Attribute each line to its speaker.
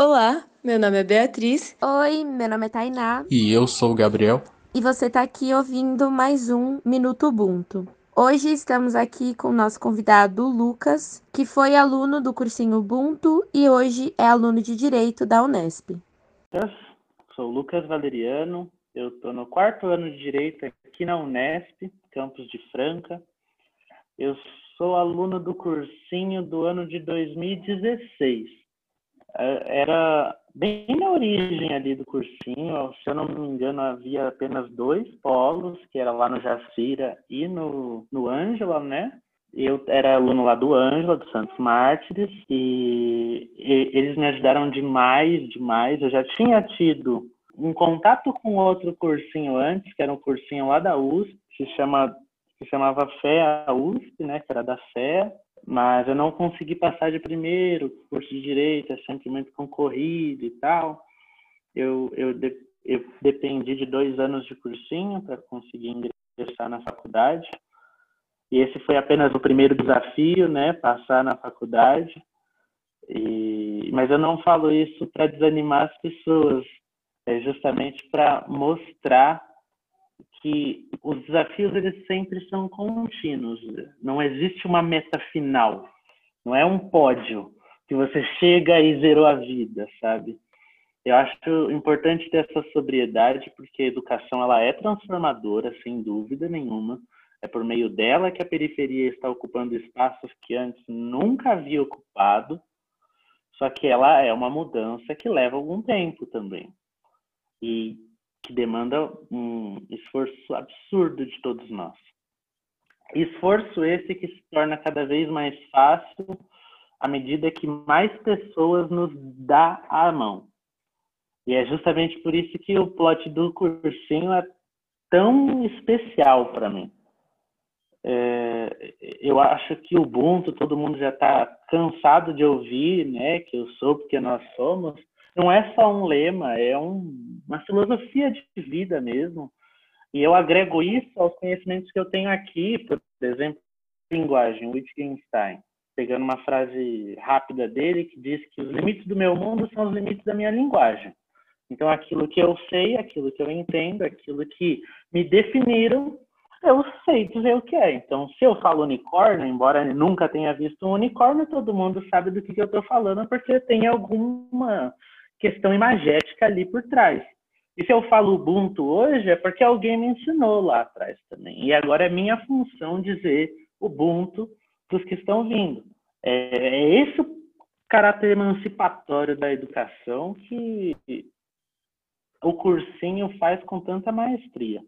Speaker 1: Olá, meu nome é Beatriz.
Speaker 2: Oi, meu nome é Tainá.
Speaker 3: E eu sou o Gabriel.
Speaker 2: E você está aqui ouvindo mais um Minuto Ubuntu. Hoje estamos aqui com o nosso convidado Lucas, que foi aluno do cursinho Ubuntu e hoje é aluno de Direito da Unesp.
Speaker 4: Eu sou Lucas Valeriano, eu estou no quarto ano de Direito aqui na Unesp, campus de Franca. Eu sou aluno do cursinho do ano de 2016. É, era bem na origem ali do cursinho, se eu não me engano, havia apenas dois polos, que era lá no Jacira e no, no Ângela, né? Eu era aluno lá do Ângela, do Santos Mártires, e, e eles me ajudaram demais, demais. Eu já tinha tido um contato com outro cursinho antes, que era um cursinho lá da USP, que se chama que chamava FEA USP, né, que era da FEA, mas eu não consegui passar de primeiro, curso de direito é sempre muito concorrido e tal. Eu, eu, eu dependi de dois anos de cursinho para conseguir ingressar na faculdade. E esse foi apenas o primeiro desafio, né, passar na faculdade. E, mas eu não falo isso para desanimar as pessoas, é justamente para mostrar que os desafios eles sempre são contínuos. Não existe uma meta final. Não é um pódio que você chega e zerou a vida, sabe? Eu acho importante ter essa sobriedade porque a educação ela é transformadora, sem dúvida nenhuma. É por meio dela que a periferia está ocupando espaços que antes nunca havia ocupado. Só que ela é uma mudança que leva algum tempo também. E que demanda um esforço absurdo de todos nós. Esforço esse que se torna cada vez mais fácil à medida que mais pessoas nos dá a mão. E é justamente por isso que o plot do cursinho é tão especial para mim. É, eu acho que o Ubuntu todo mundo já está cansado de ouvir, né? Que eu sou porque nós somos não é só um lema, é um, uma filosofia de vida mesmo. E eu agrego isso aos conhecimentos que eu tenho aqui, por exemplo, linguagem, Wittgenstein, pegando uma frase rápida dele que diz que os limites do meu mundo são os limites da minha linguagem. Então, aquilo que eu sei, aquilo que eu entendo, aquilo que me definiram, eu sei dizer o que é. Então, se eu falo unicórnio, embora nunca tenha visto um unicórnio, todo mundo sabe do que, que eu estou falando, porque tem alguma questão imagética ali por trás. E se eu falo Ubuntu hoje, é porque alguém me ensinou lá atrás também. E agora é minha função dizer Ubuntu para os que estão vindo. É, é esse o caráter emancipatório da educação que o cursinho faz com tanta maestria.